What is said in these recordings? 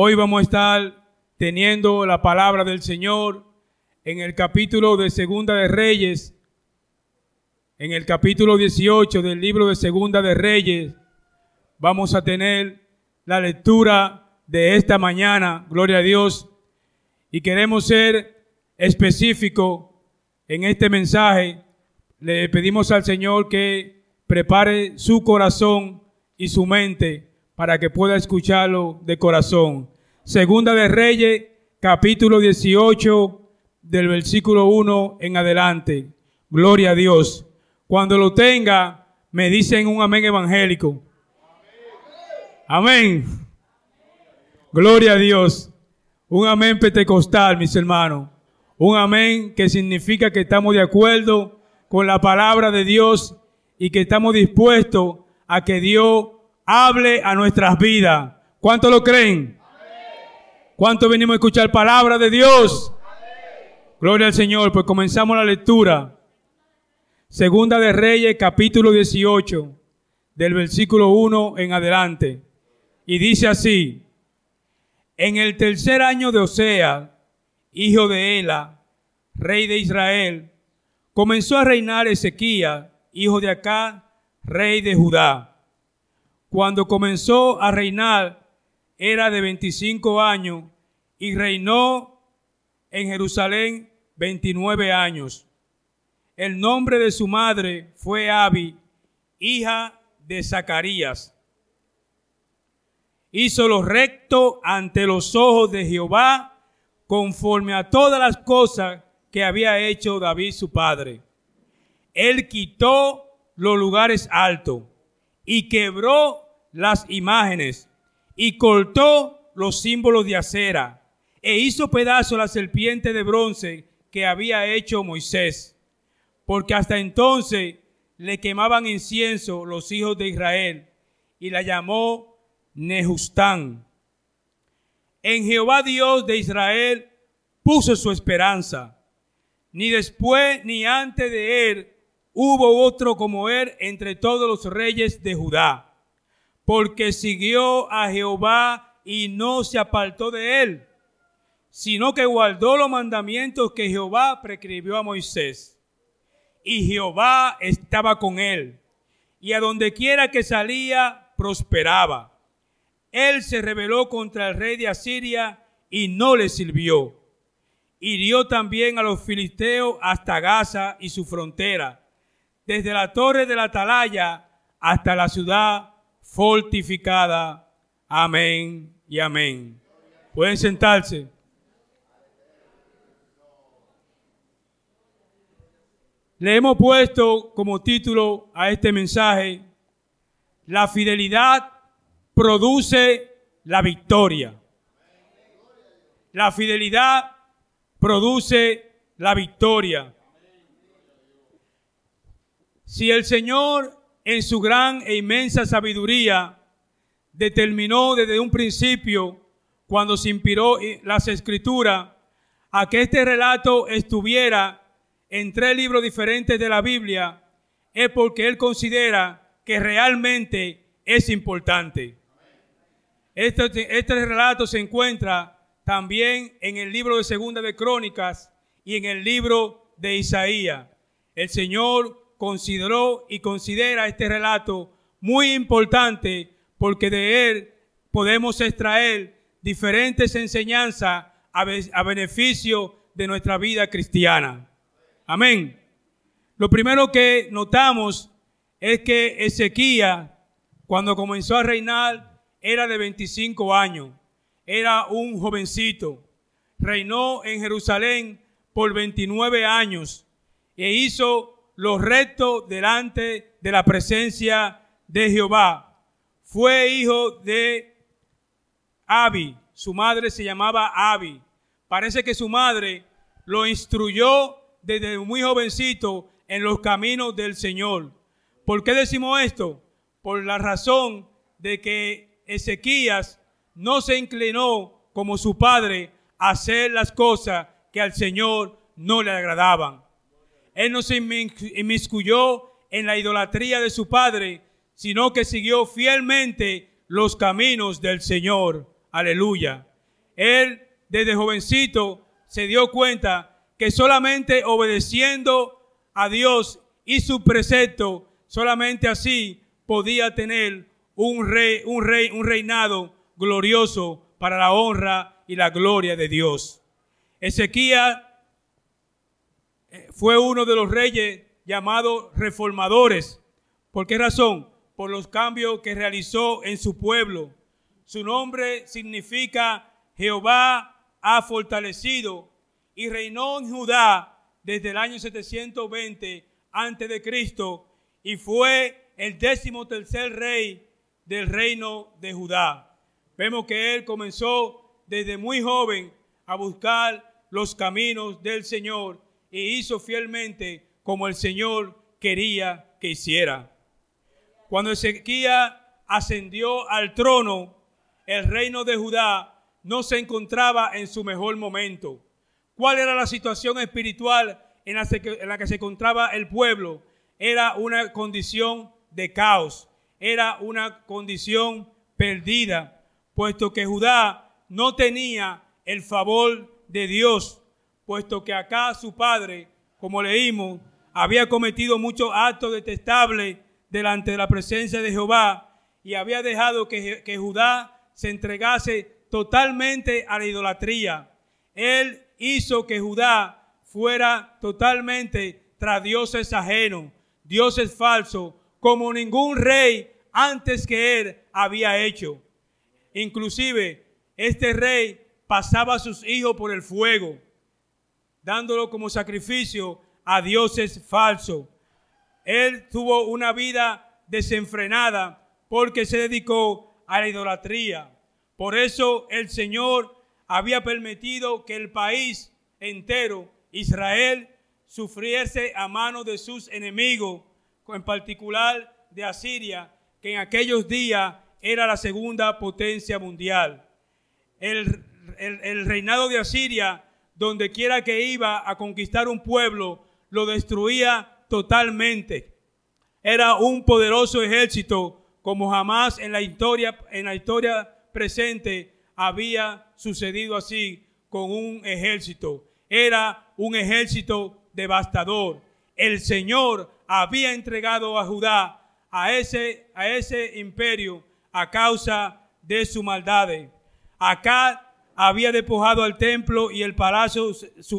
Hoy vamos a estar teniendo la palabra del Señor en el capítulo de Segunda de Reyes, en el capítulo 18 del libro de Segunda de Reyes. Vamos a tener la lectura de esta mañana, gloria a Dios, y queremos ser específicos en este mensaje. Le pedimos al Señor que prepare su corazón y su mente para que pueda escucharlo de corazón. Segunda de Reyes, capítulo 18, del versículo 1 en adelante. Gloria a Dios. Cuando lo tenga, me dicen un amén evangélico. Amén. Gloria a Dios. Un amén pentecostal, mis hermanos. Un amén que significa que estamos de acuerdo con la palabra de Dios y que estamos dispuestos a que Dios hable a nuestras vidas. ¿Cuánto lo creen? ¿Cuánto venimos a escuchar palabra de Dios? Gloria al Señor, pues comenzamos la lectura. Segunda de Reyes, capítulo 18, del versículo 1 en adelante. Y dice así, en el tercer año de Osea, hijo de Ela, rey de Israel, comenzó a reinar Ezequías, hijo de Acá, rey de Judá cuando comenzó a reinar, era de 25 años y reinó en Jerusalén 29 años. El nombre de su madre fue Abi, hija de Zacarías. Hizo lo recto ante los ojos de Jehová, conforme a todas las cosas que había hecho David su padre. Él quitó los lugares altos y quebró las imágenes y cortó los símbolos de acera e hizo pedazo la serpiente de bronce que había hecho Moisés. Porque hasta entonces le quemaban incienso los hijos de Israel y la llamó Nehustán. En Jehová Dios de Israel puso su esperanza. Ni después ni antes de él hubo otro como él entre todos los reyes de Judá, porque siguió a Jehová y no se apartó de él, sino que guardó los mandamientos que Jehová prescribió a Moisés. Y Jehová estaba con él, y a donde quiera que salía, prosperaba. Él se rebeló contra el rey de Asiria y no le sirvió. Hirió también a los filisteos hasta Gaza y su frontera desde la torre de la atalaya hasta la ciudad fortificada. Amén y amén. Pueden sentarse. Le hemos puesto como título a este mensaje, la fidelidad produce la victoria. La fidelidad produce la victoria. Si el Señor en su gran e inmensa sabiduría determinó desde un principio, cuando se inspiró las escrituras, a que este relato estuviera en tres libros diferentes de la Biblia, es porque Él considera que realmente es importante. Este, este relato se encuentra también en el libro de Segunda de Crónicas y en el libro de Isaías. El Señor consideró y considera este relato muy importante porque de él podemos extraer diferentes enseñanzas a, beneficio de nuestra vida cristiana. Amén. Lo primero que notamos es que Ezequiel, cuando comenzó a reinar, era de 25 años. Era un jovencito. Reinó en Jerusalén por 29 años e hizo los rectos delante de la presencia de Jehová. Fue hijo de Abi, su madre se llamaba Abi. Parece que su madre lo instruyó desde muy jovencito en los caminos del Señor. ¿Por qué decimos esto? Por la razón de que Ezequías no se inclinó como su padre a hacer las cosas que al Señor no le agradaban. Él no se inmiscuyó en la idolatría de su padre, sino que siguió fielmente los caminos del Señor. Aleluya. Él desde jovencito se dio cuenta que solamente obedeciendo a Dios y su precepto, solamente así podía tener un rey, un rey, un reinado glorioso para la honra y la gloria de Dios. Ezequiel fue uno de los reyes llamados reformadores. ¿Por qué razón? Por los cambios que realizó en su pueblo. Su nombre significa Jehová ha fortalecido y reinó en Judá desde el año 720 antes de Cristo y fue el décimo tercer rey del reino de Judá. Vemos que él comenzó desde muy joven a buscar los caminos del Señor y hizo fielmente como el Señor quería que hiciera. Cuando Ezequiel ascendió al trono, el reino de Judá no se encontraba en su mejor momento. ¿Cuál era la situación espiritual en la, que se encontraba el pueblo? Era una condición de caos, era una condición perdida, puesto que Judá no tenía el favor de Dios, puesto que acá su padre, como leímos, había cometido muchos actos detestables delante de la presencia de Jehová y había dejado que, Judá se entregase totalmente a la idolatría. Él hizo que Judá fuera totalmente tras dioses ajenos, dioses falsos, como ningún rey antes que él había hecho. Inclusive, este rey pasaba a sus hijos por el fuego, dándolo como sacrificio a dioses falsos. Él tuvo una vida desenfrenada porque se dedicó a la idolatría. Por eso el Señor había permitido que el país entero, Israel, sufriese a mano de sus enemigos, en particular de Asiria, que en aquellos días era la segunda potencia mundial. El, el reinado de Asiria, donde quiera que iba a conquistar un pueblo, lo destruía totalmente. Era un poderoso ejército como jamás en la historia, en la historia presente había sucedido así con un ejército. Era un ejército devastador. El Señor había entregado a Judá a ese, a ese imperio a causa de su maldad. Acá había despojado al templo y el palacio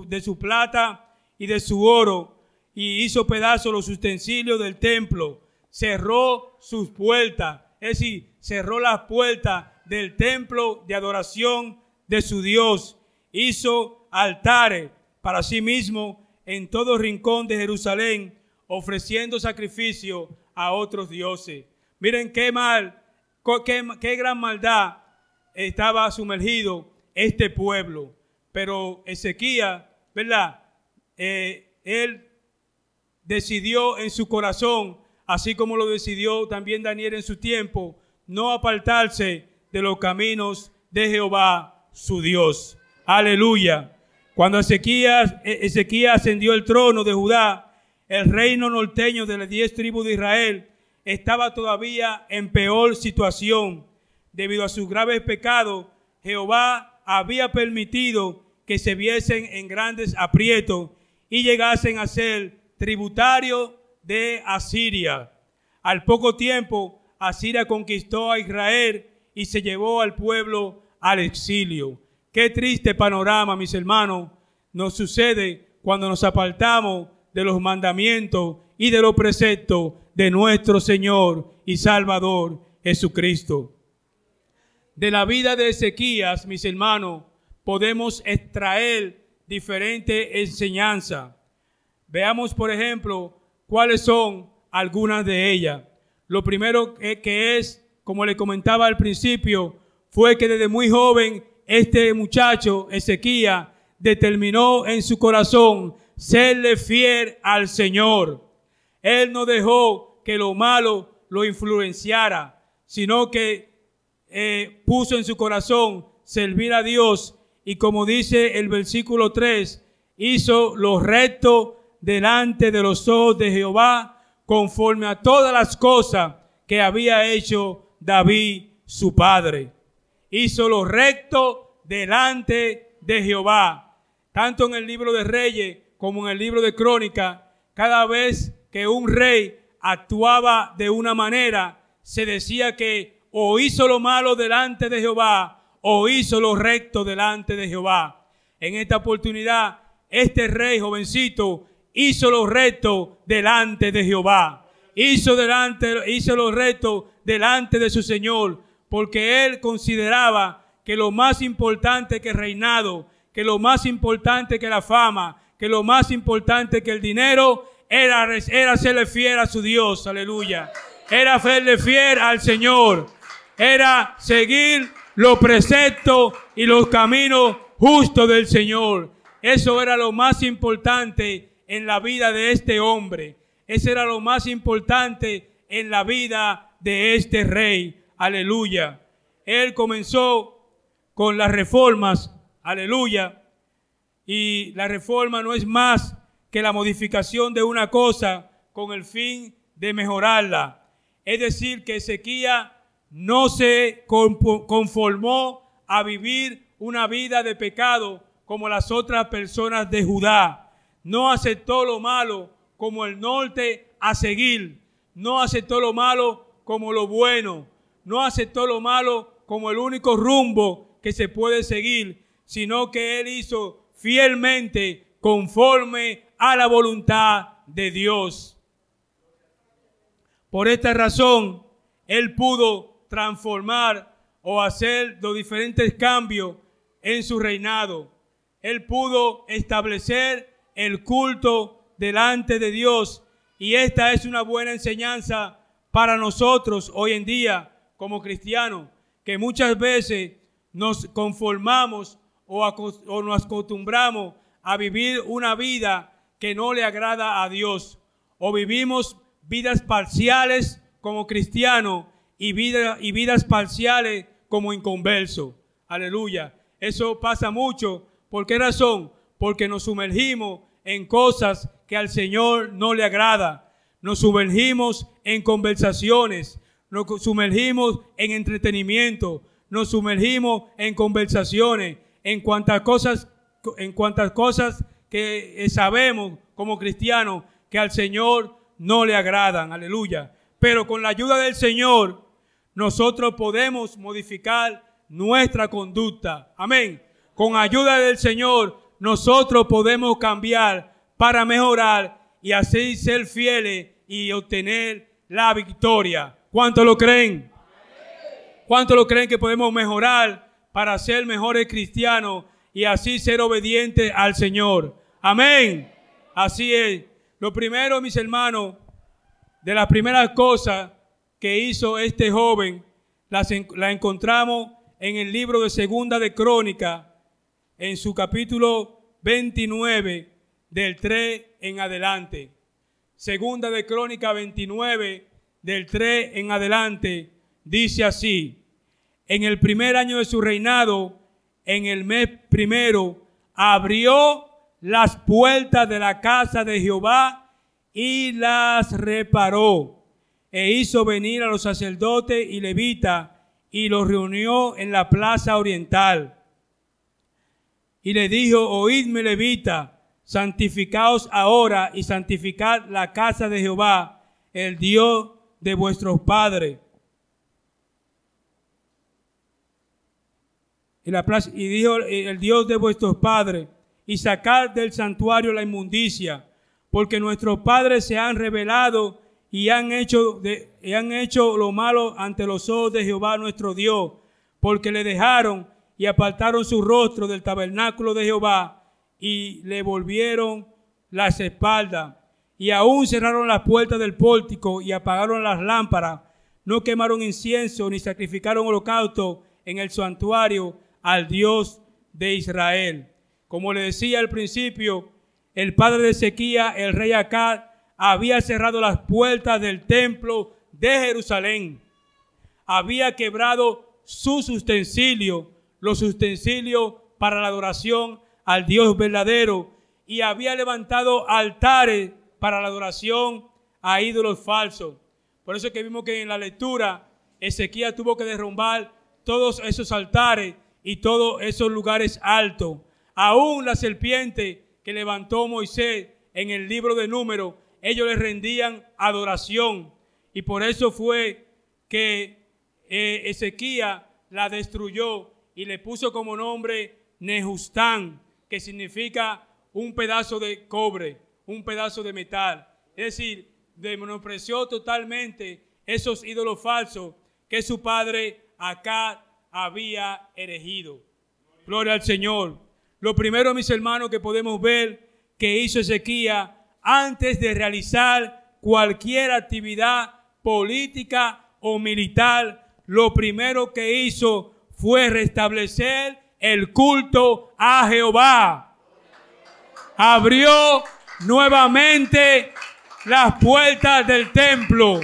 de su plata y de su oro y hizo pedazos los utensilios del templo. Cerró sus puertas, es decir, cerró las puertas del templo de adoración de su Dios. Hizo altares para sí mismo en todo rincón de Jerusalén, ofreciendo sacrificio a otros dioses. Miren qué mal, qué, qué gran maldad estaba sumergido este pueblo. Pero Ezequiel, ¿verdad? Eh, él decidió en su corazón, así como lo decidió también Daniel en su tiempo, no apartarse de los caminos de Jehová su Dios. Aleluya. Cuando Ezequías, e-, Ezequías ascendió el trono de Judá, el reino norteño de las diez tribus de Israel estaba todavía en peor situación. Debido a sus graves pecados, Jehová había permitido que se viesen en grandes aprietos y llegasen a ser tributarios de Asiria. Al poco tiempo, Asiria conquistó a Israel y se llevó al pueblo al exilio. Qué triste panorama, mis hermanos, nos sucede cuando nos apartamos de los mandamientos y de los preceptos de nuestro Señor y Salvador Jesucristo. De la vida de Ezequías, mis hermanos, podemos extraer diferentes enseñanzas. Veamos, por ejemplo, cuáles son algunas de ellas. Lo primero que es como le comentaba al principio, fue que desde muy joven este muchacho, Ezequiel, determinó en su corazón serle fiel al Señor. Él no dejó que lo malo lo influenciara, sino que eh, puso en su corazón servir a Dios y como dice el versículo 3, hizo lo recto delante de los ojos de Jehová conforme a todas las cosas que había hecho David, su padre. Hizo lo recto delante de Jehová. Tanto en el libro de Reyes como en el libro de Crónica, cada vez que un rey actuaba de una manera, se decía que o hizo lo malo delante de Jehová o hizo lo recto delante de Jehová. En esta oportunidad, este rey jovencito hizo lo recto delante de Jehová. Hizo, delante, hizo lo recto delante de su Señor, porque él consideraba que lo más importante que el reinado, que lo más importante que la fama, que lo más importante que el dinero era, era serle fiel a su Dios, aleluya. Era serle fiel al Señor. Era seguir los preceptos y los caminos justos del Señor. Eso era lo más importante en la vida de este hombre. Eso era lo más importante en la vida de este rey. Aleluya. Él comenzó con las reformas. Aleluya. Y la reforma no es más que la modificación de una cosa con el fin de mejorarla. Es decir, que Ezequiel no se conformó a vivir una vida de pecado como las otras personas de Judá. No aceptó lo malo como el norte a seguir. No aceptó lo malo como lo bueno. No aceptó lo malo como el único rumbo que se puede seguir, sino que él hizo fielmente conforme a la voluntad de Dios. Por esta razón, él pudo transformar o hacer los diferentes cambios en su reinado. Él pudo establecer el culto delante de Dios y esta es una buena enseñanza para nosotros hoy en día como cristianos, que muchas veces nos conformamos o, o nos acostumbramos a vivir una vida que no le agrada a Dios. O vivimos vidas parciales como cristianos y, vida, y vidas parciales como inconverso. Aleluya. Eso pasa mucho. ¿Por qué razón? Porque nos sumergimos en cosas que al Señor no le agrada. Nos sumergimos en conversaciones. Nos sumergimos en entretenimiento. Nos sumergimos en conversaciones. En cuantas cosas, en cuantas cosas que eh, sabemos como cristianos que al Señor no le agradan, aleluya. Pero con la ayuda del Señor, nosotros podemos modificar nuestra conducta. Amén. Con ayuda del Señor, nosotros podemos cambiar para mejorar y así ser fieles y obtener la victoria. ¿Cuánto lo creen? ¿Cuánto lo creen que podemos mejorar para ser mejores cristianos y así ser obedientes al Señor? Amén. Así es. Lo primero, mis hermanos, de las primeras cosas que hizo este joven, la encontramos en el libro de Segunda de Crónica, en su capítulo 29, del 3 en adelante. Segunda de Crónica 29, del 3 en adelante, dice así, en el primer año de su reinado, en el mes primero, abrió las puertas de la casa de Jehová y las reparó. E hizo venir a los sacerdotes y levitas y los reunió en la plaza oriental. Y le dijo, oídme levita, santificaos ahora y santificad la casa de Jehová, el Dios de vuestros padres. Y, la plaza, y dijo el Dios de vuestros padres y sacar del santuario la inmundicia, porque nuestros padres se han revelado y han hecho, y han hecho lo malo ante los ojos de Jehová nuestro Dios, porque le dejaron y apartaron su rostro del tabernáculo de Jehová y le volvieron las espaldas. Y aún cerraron las puertas del pórtico y apagaron las lámparas. No quemaron incienso ni sacrificaron holocausto en el santuario al Dios de Israel. Como le decía al principio, el padre de Ezequiel, el rey Acad, había cerrado las puertas del templo de Jerusalén. Había quebrado sus utensilios, los utensilios para la adoración al Dios verdadero, y había levantado altares para la adoración a ídolos falsos. Por eso que vimos que en la lectura Ezequiel tuvo que derrumbar todos esos altares y todos esos lugares altos. Aún la serpiente que levantó Moisés en el libro de números, ellos le rendían adoración. Y por eso fue que eh, la destruyó y le puso como nombre Nejustán, que significa un pedazo de cobre, un pedazo de metal. Es decir, menospreció totalmente esos ídolos falsos que su padre acá había erigido. Gloria al Señor. Lo primero, mis hermanos, que podemos ver que hizo Ezequiel antes de realizar cualquier actividad política o militar, lo primero que hizo fue restablecer el culto a Jehová. Abrió nuevamente las puertas del templo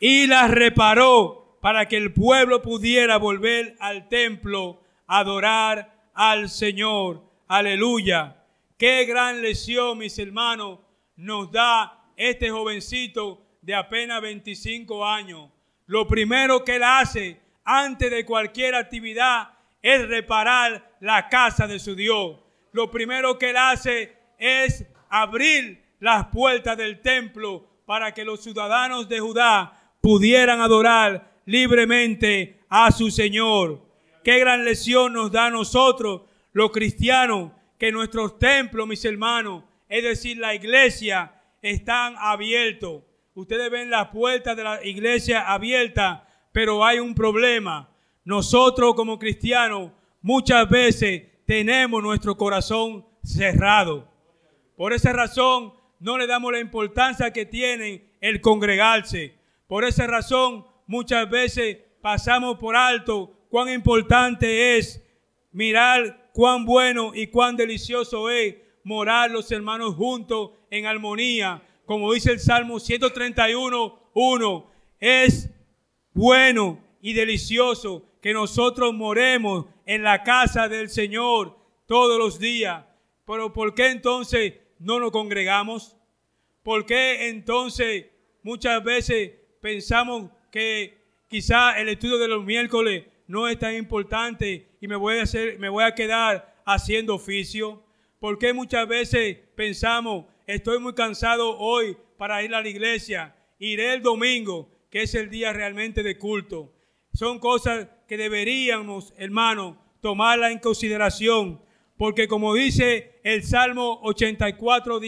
y las reparó para que el pueblo pudiera volver al templo a adorar al Señor. Aleluya. Qué gran lesión, mis hermanos, nos da este jovencito de apenas 25 años. Lo primero que él hace antes de cualquier actividad es reparar la casa de su Dios. Lo primero que él hace es abrir las puertas del templo para que los ciudadanos de Judá pudieran adorar libremente a su Señor. Qué gran lesión nos da a nosotros, los cristianos, que nuestros templos, mis hermanos, es decir, la iglesia, están abiertos. Ustedes ven las puertas de la iglesia abiertas, pero hay un problema. Nosotros como cristianos muchas veces tenemos nuestro corazón cerrado. Por esa razón no le damos la importancia que tiene el congregarse. Por esa razón muchas veces pasamos por alto cuán importante es mirar cuán bueno y cuán delicioso es morar los hermanos juntos en armonía. Como dice el Salmo 131, 1, es bueno y delicioso que nosotros moremos en la casa del Señor todos los días. Pero ¿por qué entonces no nos congregamos? ¿Por qué entonces muchas veces pensamos que quizá el estudio de los miércoles no es tan importante y me voy a, hacer, me voy a quedar haciendo oficio? ¿Por qué muchas veces pensamos, estoy muy cansado hoy para ir a la iglesia, iré el domingo, que es el día realmente de culto? Son cosas que deberíamos, hermanos, tomarla en consideración, porque como dice el Salmo 84,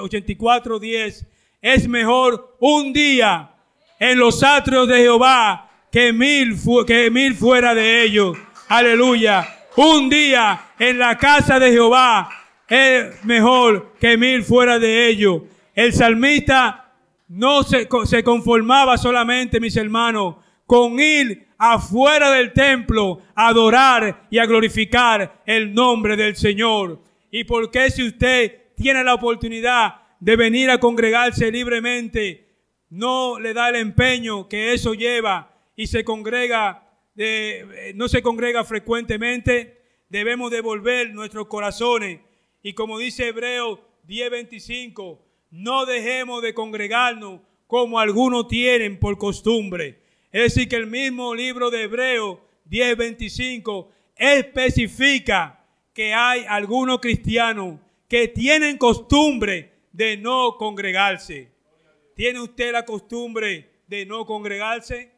84, 10 es mejor un día en los atrios de Jehová que mil, que mil fuera de ellos. Aleluya. Un día en la casa de Jehová es mejor que mil fuera de ellos. El salmista no se, conformaba solamente, mis hermanos, con ir afuera del templo a adorar y a glorificar el nombre del Señor. ¿Y por qué si usted tiene la oportunidad de venir a congregarse libremente, no le da el empeño que eso lleva y se congrega, de, no se congrega frecuentemente, debemos devolver nuestros corazones. Y como dice Hebreo 10:25, no dejemos de congregarnos como algunos tienen por costumbre. Es decir, que el mismo libro de Hebreo 10:25 especifica que hay algunos cristianos que tienen costumbre de no congregarse. ¿Tiene usted la costumbre de no congregarse?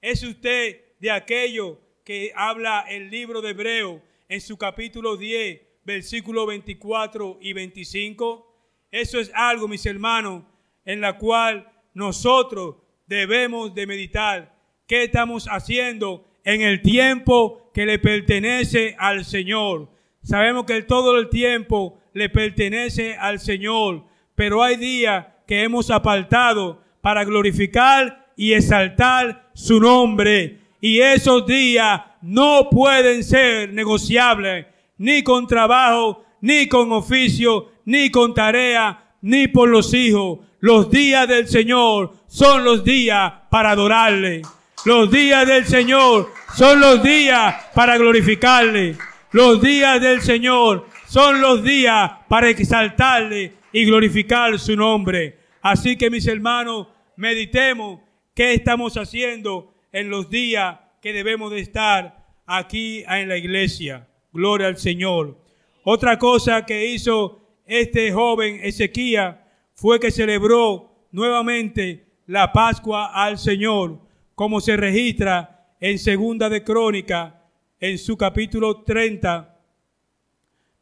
¿Es usted de aquello que habla el libro de Hebreo en su capítulo 10, versículos 24 y 25? Eso es algo, mis hermanos, en la cual nosotros debemos de meditar. ¿Qué estamos haciendo en el tiempo que le pertenece al Señor? Sabemos que todo el tiempo le pertenece al Señor, pero hay días que hemos apartado para glorificar y exaltar su nombre. Y esos días no pueden ser negociables ni con trabajo, ni con oficio, ni con tarea, ni por los hijos. Los días del Señor son los días para adorarle. Los días del Señor son los días para glorificarle. Los días del Señor son los días para exaltarle y glorificar su nombre. Así que mis hermanos, meditemos ¿Qué estamos haciendo en los días que debemos de estar aquí en la iglesia. Gloria al Señor. Otra cosa que hizo este joven Ezequiel fue que celebró nuevamente la Pascua al Señor, como se registra en Segunda de Crónica, en su capítulo 30,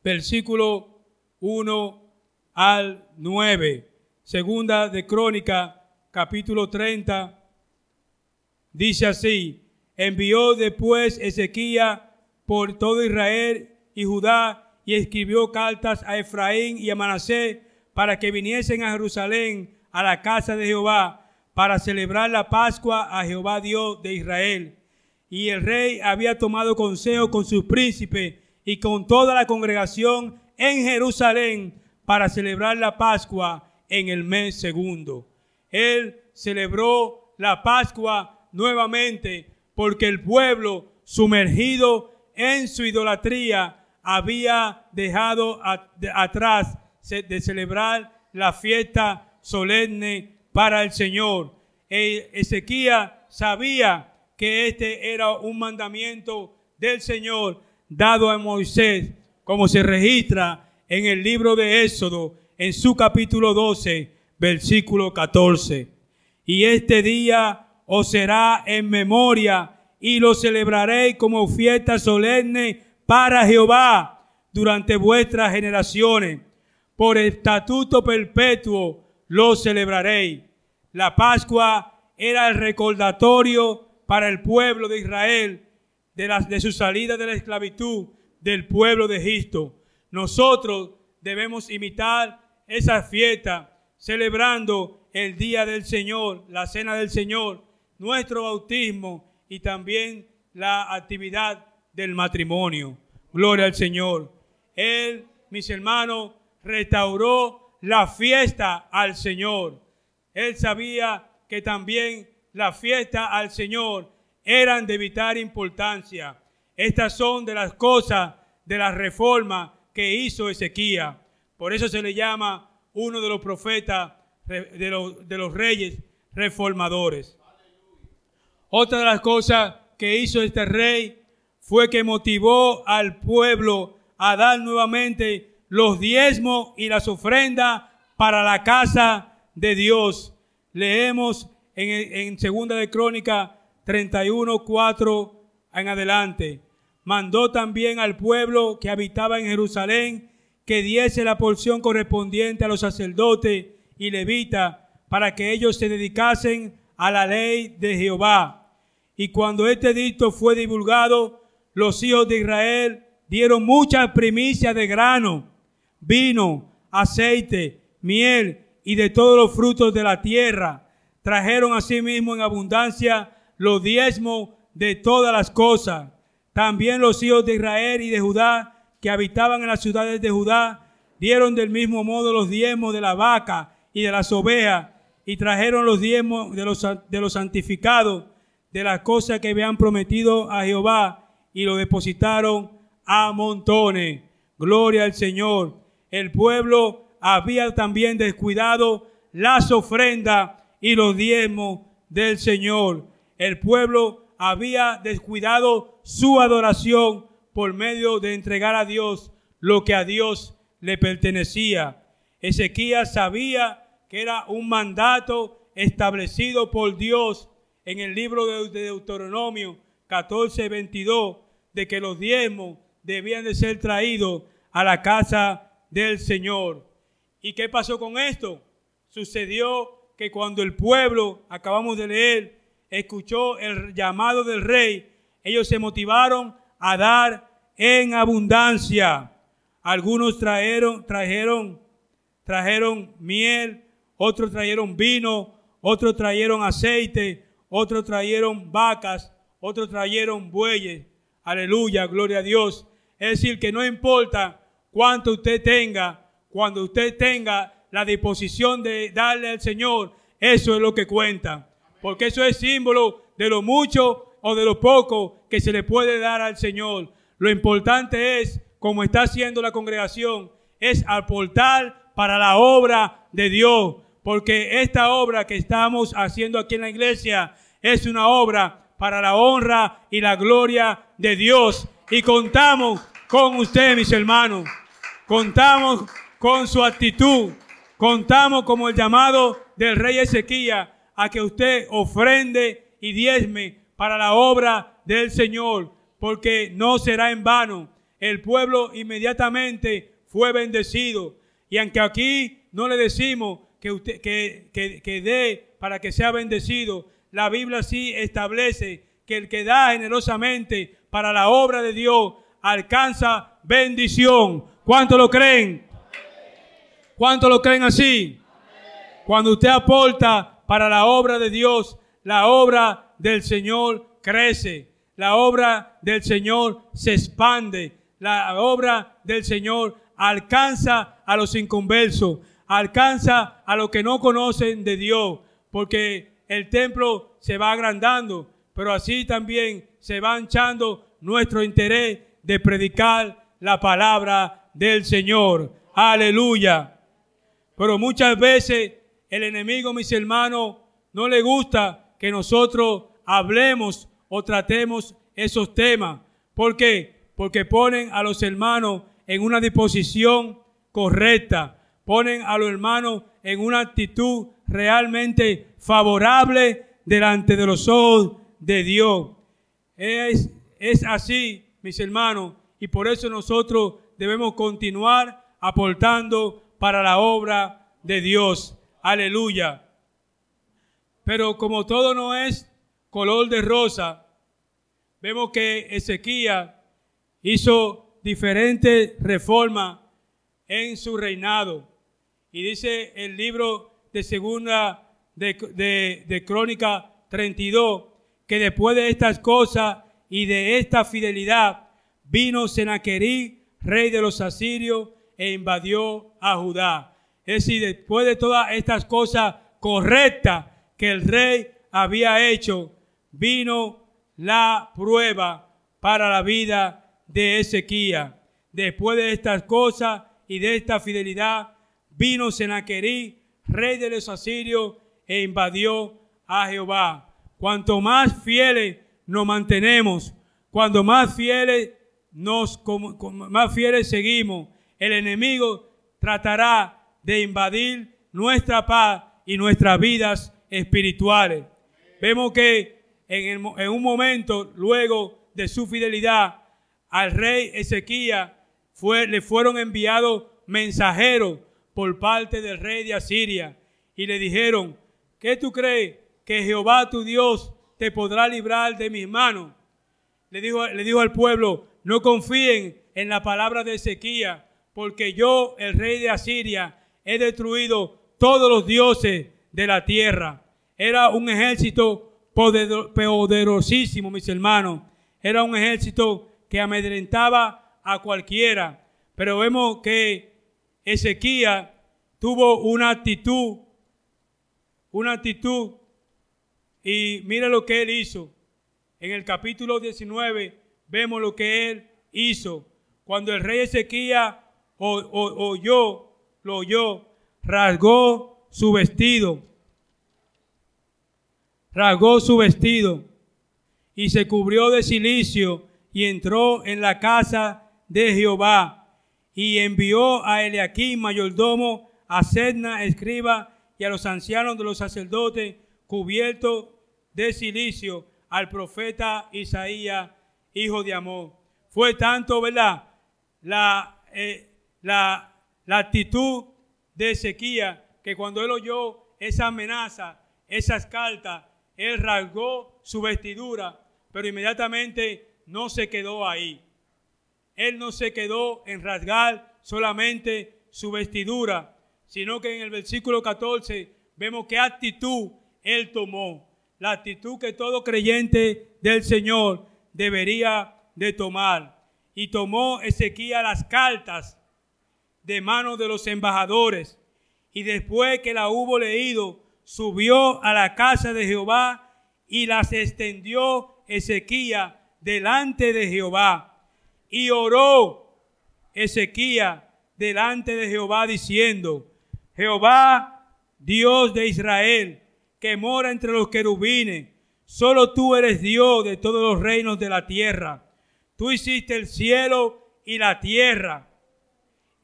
versículo 1 al 9. Segunda de Crónica, capítulo 30, dice así, envió después Ezequiel por todo Israel y Judá y escribió cartas a Efraín y a Manasés para que viniesen a Jerusalén a la casa de Jehová para celebrar la Pascua a Jehová Dios de Israel. Y el rey había tomado consejo con sus príncipes y con toda la congregación en Jerusalén para celebrar la Pascua en el mes segundo. Él celebró la Pascua nuevamente porque el pueblo sumergido en su idolatría había dejado atrás de celebrar la fiesta solemne para el Señor. E, Ezequiel sabía que este era un mandamiento del Señor dado a Moisés, como se registra en el libro de Éxodo, en su capítulo 12, versículo 14. Y este día os será en memoria y lo celebraréis como fiesta solemne para Jehová durante vuestras generaciones. Por estatuto perpetuo lo celebraréis. La Pascua era el recordatorio para el pueblo de Israel de, de su salida de la esclavitud del pueblo de Egipto. Nosotros debemos imitar esa fiesta celebrando el día del Señor, la cena del Señor, nuestro bautismo y también la actividad del matrimonio. Gloria al Señor. Él, mis hermanos, restauró la fiesta al Señor. Él sabía que también la fiesta al Señor eran de vital importancia. Estas son de las cosas de la reforma que hizo Ezequiel. Por eso se le llama uno de los profetas de los, de los reyes reformadores. Otra de las cosas que hizo este rey fue que motivó al pueblo a dar nuevamente los diezmos y las ofrendas para la casa de Dios. Leemos en, en Segunda de Crónica 31, 4 en adelante. Mandó también al pueblo que habitaba en Jerusalén que diese la porción correspondiente a los sacerdotes y levitas para que ellos se dedicasen a la ley de Jehová y cuando este dicto fue divulgado, los hijos de Israel dieron muchas primicias de grano, vino, aceite, miel y de todos los frutos de la tierra. Trajeron asimismo en abundancia los diezmos de todas las cosas. También los hijos de Israel y de Judá que habitaban en las ciudades de Judá dieron del mismo modo los diezmos de la vaca y de las ovejas y trajeron los diezmos de los, de los santificados de las cosas que habían prometido a Jehová y lo depositaron a montones. Gloria al Señor. El pueblo había también descuidado las ofrendas y los diezmos del Señor. El pueblo había descuidado su adoración por medio de entregar a Dios lo que a Dios le pertenecía. Ezequías sabía que era un mandato establecido por Dios en el libro de Deuteronomio 14, 22, de que los diezmos debían de ser traídos a la casa del Señor. ¿Y qué pasó con esto? Sucedió que cuando el pueblo, acabamos de leer, escuchó el llamado del rey, ellos se motivaron a dar en abundancia. Algunos trajeron, trajeron, trajeron miel, otros trajeron vino, otros trajeron aceite, otros trajeron vacas, otros trajeron bueyes. Aleluya, gloria a Dios. Es decir, que no importa cuánto usted tenga, cuando usted tenga la disposición de darle al Señor, eso es lo que cuenta. Porque eso es símbolo de lo mucho o de lo poco que se le puede dar al Señor. Lo importante es, como está haciendo la congregación, es aportar para la obra de Dios. Porque esta obra que estamos haciendo aquí en la iglesia es una obra para la honra y la gloria de Dios. Y contamos con usted, mis hermanos. Contamos con su actitud. Contamos como el llamado del rey Ezequiel a que usted ofrende y diezme para la obra del Señor, porque no será en vano. El pueblo inmediatamente fue bendecido. Y aunque aquí no le decimos que usted que, que, dé para que sea bendecido, la Biblia sí establece que el que da generosamente para la obra de Dios alcanza bendición. ¿Cuánto lo creen? ¿Cuánto lo creen así? Cuando usted aporta para la obra de Dios, la obra del Señor crece, la obra del Señor se expande, la obra del Señor alcanza a los inconversos, alcanza a los que no conocen de Dios, porque el templo se va agrandando, pero así también se va hinchando nuestro interés de predicar la palabra del Señor. Aleluya. Pero muchas veces el enemigo, mis hermanos, no le gusta que nosotros hablemos o tratemos esos temas. ¿Por qué? Porque ponen a los hermanos en una disposición correcta, ponen a los hermanos en una actitud realmente favorable delante de los ojos de Dios. Es, así, mis hermanos, y por eso nosotros debemos continuar aportando para la obra de Dios. Aleluya. Pero como todo no es color de rosa, vemos que Ezequiel hizo diferentes reformas en su reinado. Y dice el libro de segunda de, de, Crónica 32, que después de estas cosas y de esta fidelidad, vino Senaquerí, rey de los asirios, e invadió a Judá. Es decir, después de todas estas cosas correctas que el rey había hecho, vino la prueba para la vida de Ezequiel. Después de estas cosas y de esta fidelidad, vino Senaquerí, rey de los asirios, e invadió a Jehová. Cuanto más fieles nos mantenemos, cuando más fieles nos más fieles seguimos, el enemigo tratará de invadir nuestra paz y nuestras vidas espirituales. Vemos que en, un momento, luego de su fidelidad al rey Ezequiel, fue, le fueron enviados mensajeros por parte del rey de Asiria y le dijeron, ¿qué tú crees que Jehová tu Dios te podrá librar de mis manos? Le dijo, le dijo al pueblo, no confíen en la palabra de Ezequiel, porque yo, el rey de Asiria, he destruido todos los dioses de la tierra. Era un ejército poderosísimo, mis hermanos. Era un ejército que amedrentaba a cualquiera. Pero vemos que Ezequiel tuvo una actitud, una actitud, y mira lo que él hizo. En el capítulo 19 vemos lo que él hizo. Cuando el rey Ezequiel oyó, lo oyó, rasgó su vestido, rasgó su vestido y se cubrió de silicio y entró en la casa de Jehová y envió a Eliaquim, mayordomo, a Sedna, escriba, y a los ancianos de los sacerdotes, cubiertos de silicio, al profeta Isaías, hijo de Amor. Fue tanto, ¿verdad? La, eh, la, la actitud de Ezequiel, que cuando él oyó esa amenaza, esas cartas, él rasgó su vestidura, pero inmediatamente no se quedó ahí. Él no se quedó en rasgar solamente su vestidura, sino que en el versículo 14 vemos qué actitud él tomó. La actitud que todo creyente del Señor debería de tomar. Y tomó Ezequiel las cartas de manos de los embajadores. Y después que la hubo leído, subió a la casa de Jehová y las extendió Ezequiel delante de Jehová. Y oró Ezequiel delante de Jehová diciendo, Jehová, Dios de Israel, que mora entre los querubines, Solo tú eres Dios de todos los reinos de la tierra. Tú hiciste el cielo y la tierra.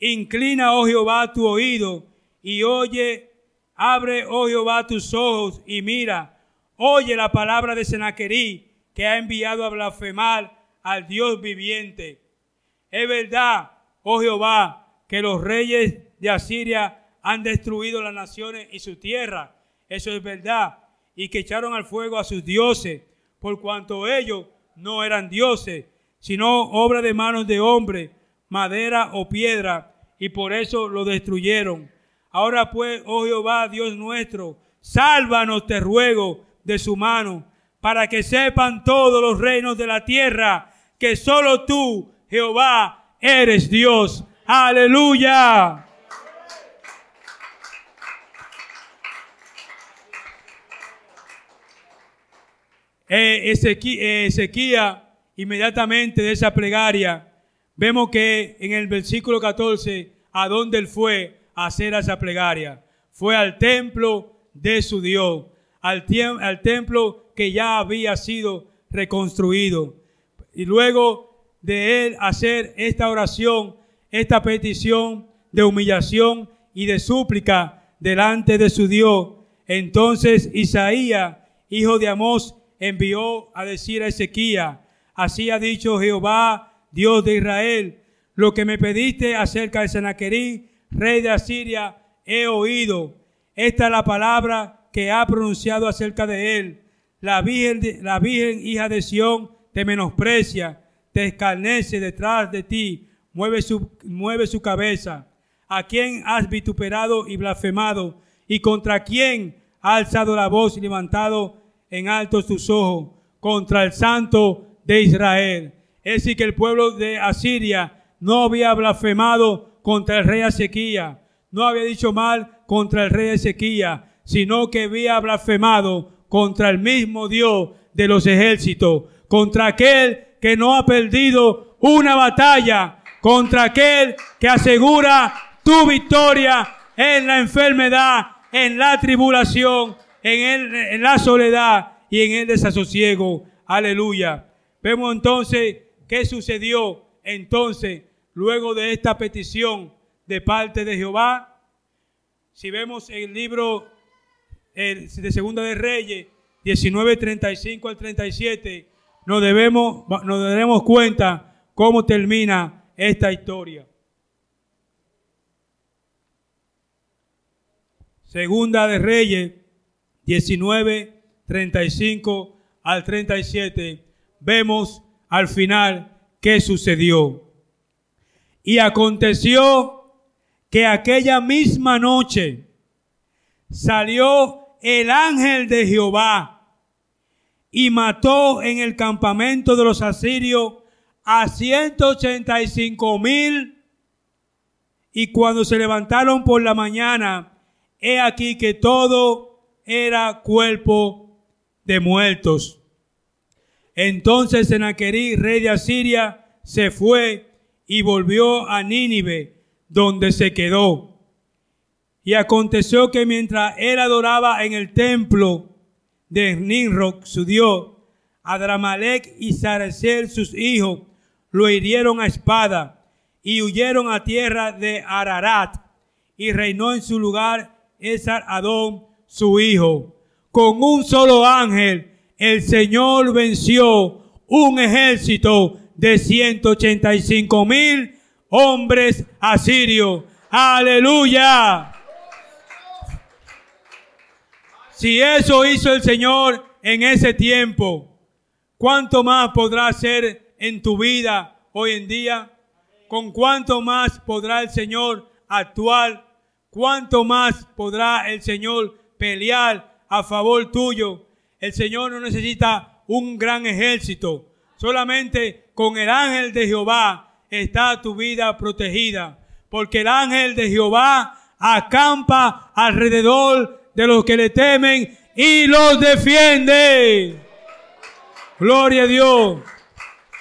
Inclina, oh Jehová, tu oído y oye, abre, oh Jehová, tus ojos y mira, oye la palabra de Senaquerí que ha enviado a blasfemar al Dios viviente. Es verdad, oh Jehová, que los reyes de Asiria han destruido las naciones y su tierra. Eso es verdad. Y que echaron al fuego a sus dioses, por cuanto ellos no eran dioses, sino obra de manos de hombre, madera o piedra, y por eso lo destruyeron. Ahora pues, oh Jehová, Dios nuestro, sálvanos, te ruego, de su mano, para que sepan todos los reinos de la tierra que solo tú, Jehová, eres Dios. Aleluya. Eh, eh, Ezequiel, inmediatamente de esa plegaria, vemos que en el versículo 14, a dónde él fue a hacer esa plegaria, fue al templo de su Dios al, templo que ya había sido reconstruido. Y luego de él hacer esta oración, esta petición de humillación y de súplica delante de su Dios, entonces Isaías, hijo de Amós, envió a decir a Ezequiel, así ha dicho Jehová, Dios de Israel, lo que me pediste acerca de Senaquerí, rey de Asiria, he oído. Esta es la palabra que ha pronunciado acerca de él. La Virgen, la Virgen hija de Sión te menosprecia, te escarnece detrás de ti, mueve su, mueve su cabeza. ¿A quién has vituperado y blasfemado? ¿Y contra quién ha alzado la voz y levantado en alto sus ojos? Contra el santo de Israel. Es decir, que el pueblo de Asiria no había blasfemado contra el rey Ezequías, no había dicho mal contra el rey Ezequías, sino que había blasfemado contra el mismo Dios de los ejércitos, contra aquel que no ha perdido una batalla, contra aquel que asegura tu victoria en la enfermedad, en la tribulación, en, en la soledad y en el desasosiego. Aleluya. Vemos entonces qué sucedió entonces luego de esta petición de parte de Jehová. Si vemos el libro de Segunda de Reyes 19:35 al 37, nos, debemos, nos daremos cuenta cómo termina esta historia. Segunda de Reyes 19:35 al 37, vemos al final qué sucedió. Y aconteció que aquella misma noche salió el ángel de Jehová y mató en el campamento de los asirios a 185 mil. Y cuando se levantaron por la mañana, he aquí que todo era cuerpo de muertos. Entonces Senaquerí, rey de Asiria, se fue y volvió a Nínive, donde se quedó. Y aconteció que mientras él adoraba en el templo de Ninroch, su dios, Adramalek y Sarecer, sus hijos, lo hirieron a espada y huyeron a tierra de Ararat y reinó en su lugar Esar Adón, su hijo. Con un solo ángel, el Señor venció un ejército de 185 mil hombres asirios. Aleluya. Si eso hizo el Señor en ese tiempo, ¿cuánto más podrá hacer en tu vida hoy en día? ¿Con cuánto más podrá el Señor actuar? ¿Cuánto más podrá el Señor pelear a favor tuyo? El Señor no necesita un gran ejército. Solamente con el ángel de Jehová está tu vida protegida. Porque el ángel de Jehová acampa alrededor de los que le temen y los defiende. Gloria a Dios.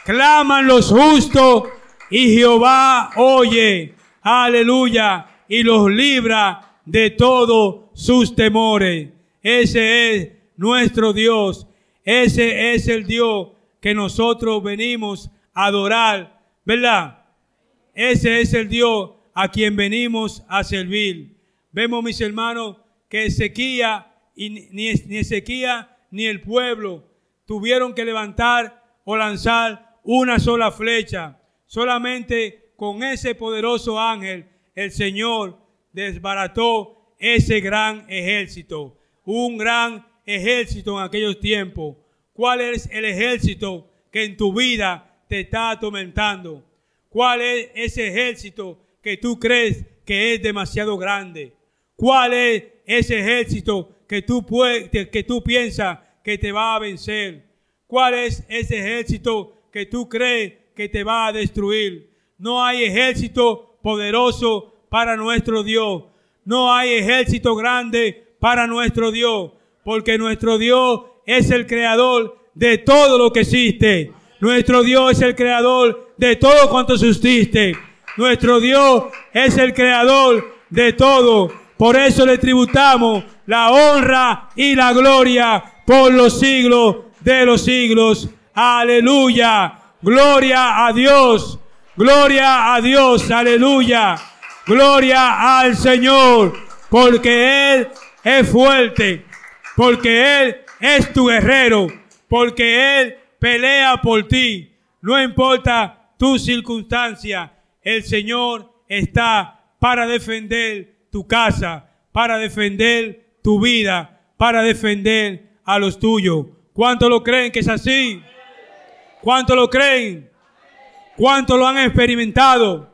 Claman los justos y Jehová oye. Aleluya. Y los libra de todos sus temores. Ese es nuestro Dios. Ese es el Dios que nosotros venimos a adorar, ¿verdad? Ese es el Dios a quien venimos a servir. Vemos, mis hermanos, que Ezequiel y ni, Ezequiel ni el pueblo tuvieron que levantar o lanzar una sola flecha. Solamente con ese poderoso ángel el Señor desbarató ese gran ejército. Un gran ejército en aquellos tiempos. ¿Cuál es el ejército que en tu vida te está atormentando? ¿Cuál es ese ejército que tú crees que es demasiado grande? ¿Cuál es ese ejército que tú, puedes, que tú piensas que te va a vencer? ¿Cuál es ese ejército que tú crees que te va a destruir? No hay ejército poderoso para nuestro Dios. No hay ejército grande para nuestro Dios, porque nuestro Dios es el creador de todo lo que existe. Nuestro Dios es el creador de todo cuanto subsiste. Nuestro Dios es el creador de todo. Por eso le tributamos la honra y la gloria por los siglos de los siglos. Aleluya. Gloria a Dios. Gloria a Dios. Aleluya. Gloria al Señor. Porque Él es fuerte. Porque Él es tu guerrero. Porque Él pelea por ti. No importa tu circunstancia. El Señor está para defender tu casa. Para defender tu vida. Para defender a los tuyos. ¿Cuántos lo creen que es así? ¿Cuántos lo creen? ¿Cuántos lo han experimentado?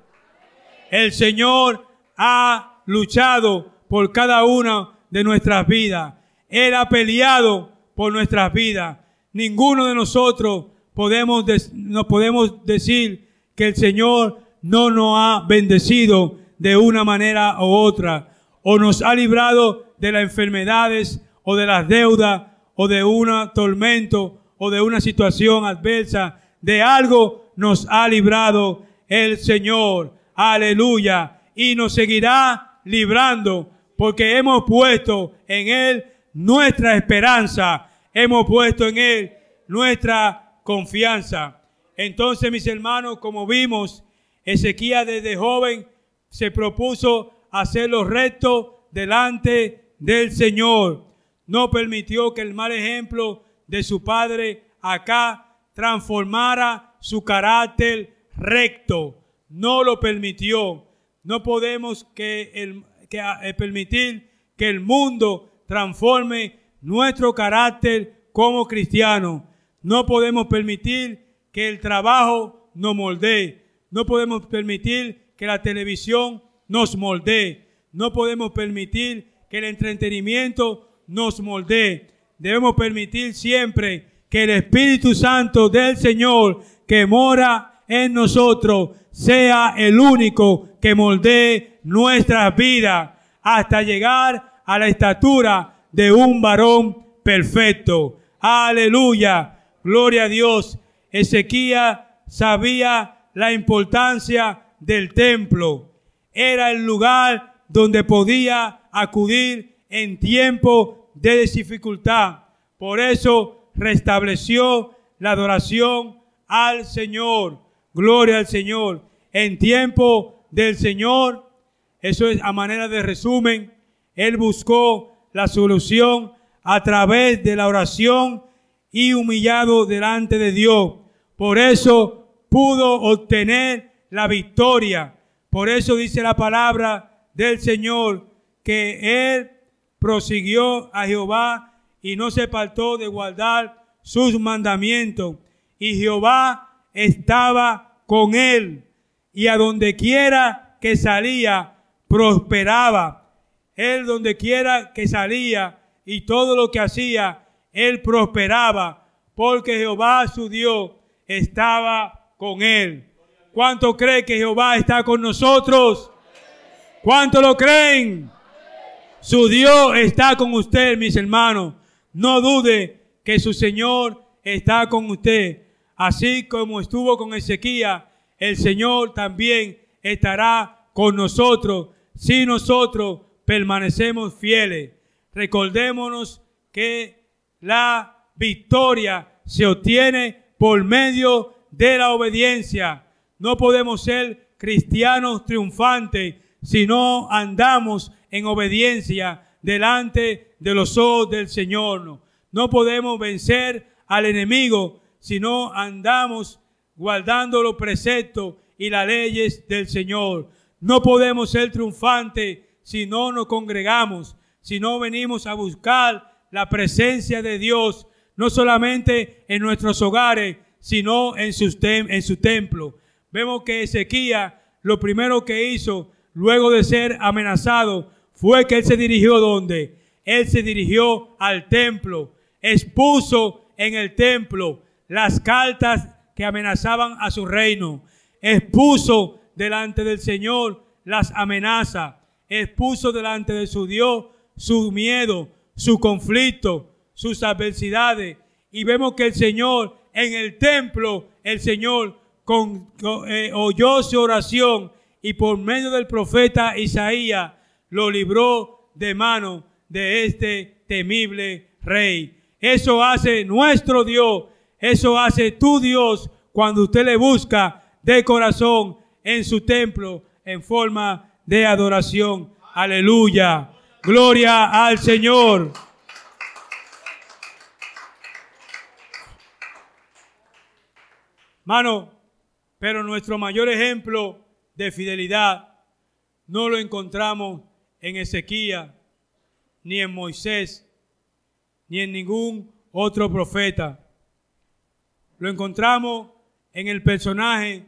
El Señor ha luchado por cada una de nuestras vidas. Él ha peleado por nuestras vidas. Ninguno de nosotros podemos nos podemos decir que el Señor no nos ha bendecido de una manera u otra o nos ha librado de las enfermedades o de las deudas o de un tormento o de una situación adversa, de algo nos ha librado el Señor. Aleluya. Y nos seguirá librando porque hemos puesto en Él nuestra esperanza. Hemos puesto en Él nuestra confianza. Entonces, mis hermanos, como vimos, Ezequiel desde joven se propuso hacer lo recto delante del Señor no permitió que el mal ejemplo de su padre acá transformara su carácter recto. No lo permitió. No podemos que el, que, eh, permitir que el mundo transforme nuestro carácter como cristiano. No podemos permitir que el trabajo nos moldee. No podemos permitir que la televisión nos moldee. No podemos permitir que el entretenimiento nos moldee. Debemos permitir siempre que el Espíritu Santo del Señor que mora en nosotros sea el único que moldee nuestras vidas hasta llegar a la estatura de un varón perfecto. Aleluya. Gloria a Dios. Ezequiel sabía la importancia del templo. Era el lugar donde podía acudir en tiempo de dificultad. Por eso restableció la adoración al Señor. Gloria al Señor. En tiempo del Señor, eso es a manera de resumen, Él buscó la solución a través de la oración y humillado delante de Dios. Por eso pudo obtener la victoria. Por eso dice la palabra del Señor que Él prosiguió a Jehová y no se faltó de guardar sus mandamientos. Y Jehová estaba con él y a donde quiera que salía, prosperaba. Él donde quiera que salía y todo lo que hacía, él prosperaba, porque Jehová su Dios estaba con él. ¿Cuánto cree que Jehová está con nosotros? ¿Cuánto lo creen? Su Dios está con usted, mis hermanos. No dude que su Señor está con usted. Así como estuvo con Ezequiel, el Señor también estará con nosotros si nosotros permanecemos fieles. Recordémonos que la victoria se obtiene por medio de la obediencia. No podemos ser cristianos triunfantes si no andamos en obediencia delante de los ojos del Señor. No podemos vencer al enemigo si no andamos guardando los preceptos y las leyes del Señor. No podemos ser triunfantes si no nos congregamos, si no venimos a buscar la presencia de Dios, no solamente en nuestros hogares, sino en, en su templo. Vemos que Ezequiel lo primero que hizo luego de ser amenazado fue que él se dirigió donde? Él se dirigió al templo, expuso en el templo las cartas que amenazaban a su reino, expuso delante del Señor las amenazas, expuso delante de su Dios su miedo, su conflicto, sus adversidades. Y vemos que el Señor en el templo, el Señor eh, oyó su oración y por medio del profeta Isaías lo libró de mano de este temible rey. Eso hace nuestro Dios, eso hace tu Dios cuando usted le busca de corazón en su templo en forma de adoración. Aleluya. Gloria al Señor. Mano, pero nuestro mayor ejemplo de fidelidad no lo encontramos en Ezequiel, ni en Moisés, ni en ningún otro profeta. Lo encontramos en el personaje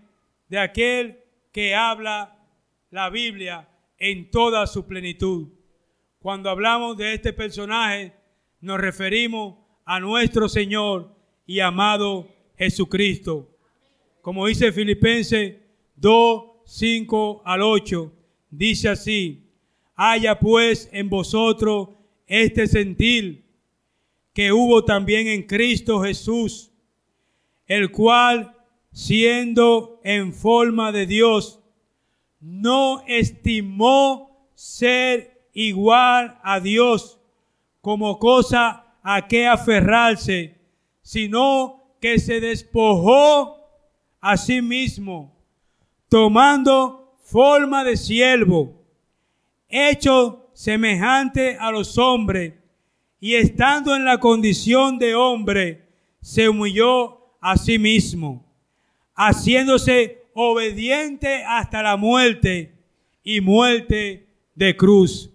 de aquel que habla la Biblia en toda su plenitud. Cuando hablamos de este personaje, nos referimos a nuestro Señor y amado Jesucristo. Como dice Filipenses 2, 5 al 8, dice así, haya pues en vosotros este sentir que hubo también en Cristo Jesús, el cual, siendo en forma de Dios, no estimó ser igual a Dios como cosa a que aferrarse, sino que se despojó a sí mismo, tomando forma de siervo, hecho semejante a los hombres, y estando en la condición de hombre, se humilló a sí mismo, haciéndose obediente hasta la muerte y muerte de cruz.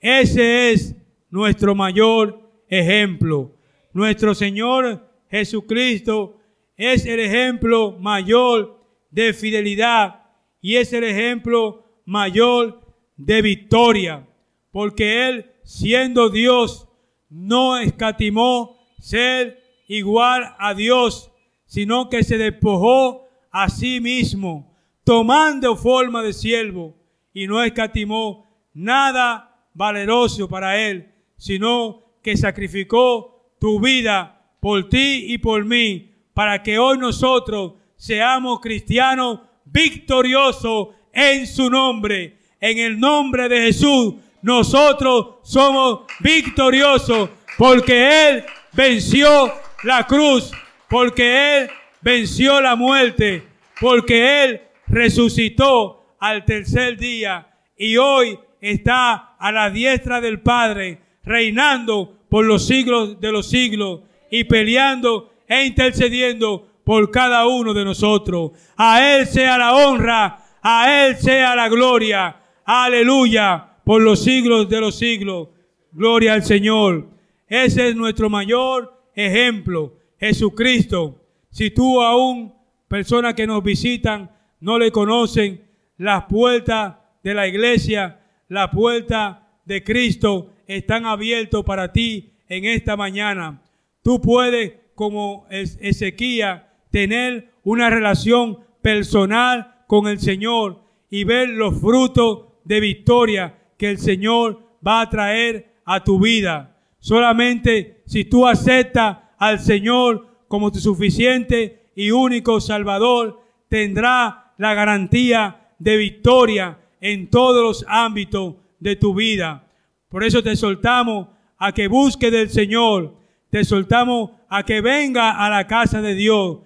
Ese es nuestro mayor ejemplo. Nuestro Señor Jesucristo es el ejemplo mayor de fidelidad y es el ejemplo mayor de victoria, porque Él, siendo Dios, no escatimó ser igual a Dios, sino que se despojó a sí mismo, tomando forma de siervo, y no escatimó nada valeroso para Él, sino que sacrificó tu vida por ti y por mí, para que hoy nosotros seamos cristianos victoriosos en su nombre. En el nombre de Jesús, nosotros somos victoriosos porque Él venció la cruz, porque Él venció la muerte, porque Él resucitó al tercer día y hoy está a la diestra del Padre, reinando por los siglos de los siglos y peleando e intercediendo por cada uno de nosotros. A Él sea la honra, a Él sea la gloria. Aleluya, por los siglos de los siglos. Gloria al Señor. Ese es nuestro mayor ejemplo, Jesucristo. Si tú aún, personas que nos visitan, no le conocen, las puertas de la iglesia, la puerta de Cristo están abiertas para ti en esta mañana. Tú puedes, como Ezequiel, tener una relación personal con el Señor y ver los frutos de victoria que el Señor va a traer a tu vida. Solamente si tú aceptas al Señor como tu suficiente y único Salvador, tendrá la garantía de victoria en todos los ámbitos de tu vida. Por eso te soltamos a que busques del Señor, te soltamos a que venga a la casa de Dios.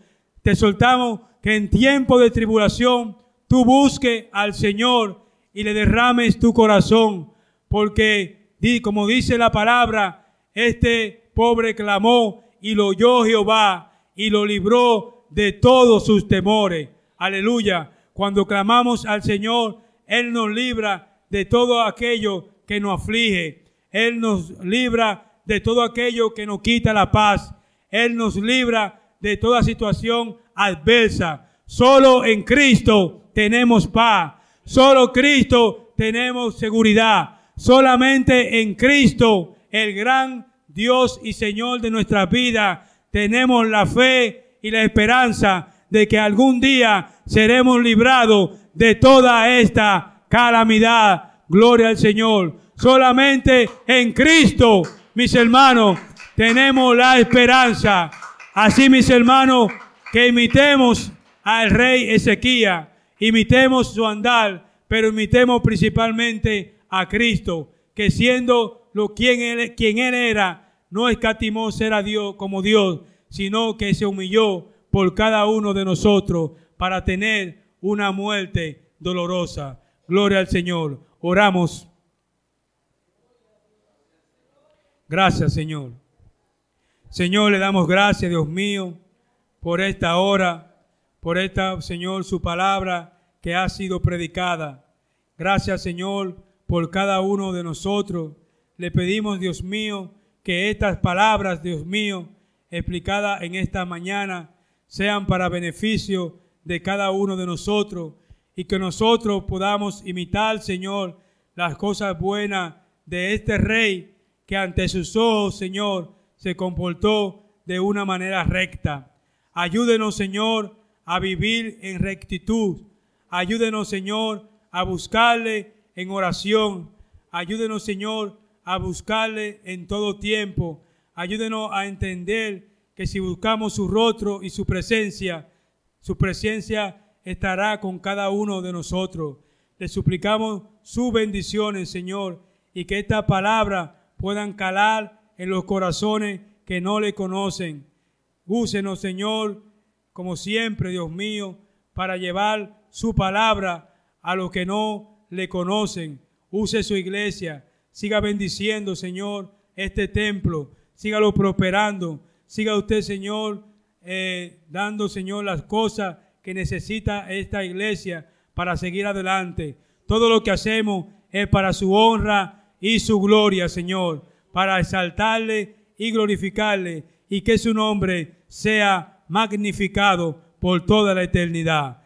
Te soltamos que en tiempo de tribulación tú busques al Señor y le derrames tu corazón, porque como dice la palabra, este pobre clamó y lo oyó Jehová y lo libró de todos sus temores. Aleluya. Cuando clamamos al Señor, Él nos libra de todo aquello que nos aflige. Él nos libra de todo aquello que nos quita la paz. Él nos libra de toda situación adversa. Solo en Cristo tenemos paz. Solo Cristo tenemos seguridad. Solamente en Cristo, el gran Dios y Señor de nuestra vida, tenemos la fe y la esperanza de que algún día seremos librados de toda esta calamidad. Gloria al Señor. Solamente en Cristo, mis hermanos, tenemos la esperanza. Así, mis hermanos, que imitemos al rey Ezequiel, imitemos su andar, pero imitemos principalmente a Cristo, que siendo lo quien él, quien él era, no escatimó ser a Dios como Dios, sino que se humilló por cada uno de nosotros para tener una muerte dolorosa. Gloria al Señor. Oramos. Gracias, Señor. Señor, le damos gracias, Dios mío, por esta hora, por esta, Señor, su palabra que ha sido predicada. Gracias, Señor, por cada uno de nosotros. Le pedimos, Dios mío, que estas palabras, Dios mío, explicadas en esta mañana, sean para beneficio de cada uno de nosotros y que nosotros podamos imitar, Señor, las cosas buenas de este rey que ante sus ojos, Señor, se comportó de una manera recta. Ayúdenos, Señor, a vivir en rectitud. Ayúdenos, Señor, a buscarle en oración. Ayúdenos, Señor, a buscarle en todo tiempo. Ayúdenos a entender que si buscamos su rostro y su presencia, su presencia estará con cada uno de nosotros. Le suplicamos sus bendiciones, Señor, y que esta palabra puedan calar en los corazones que no le conocen. Úsenos, Señor, como siempre, Dios mío, para llevar su palabra a los que no le conocen. Use su iglesia. Siga bendiciendo, Señor, este templo. Sígalo prosperando Siga usted, Señor, eh, dando, Señor, las cosas que necesita esta iglesia para seguir adelante. Todo lo que hacemos es para su honra y su gloria, Señor, para exaltarle y glorificarle y que su nombre sea magnificado por toda la eternidad.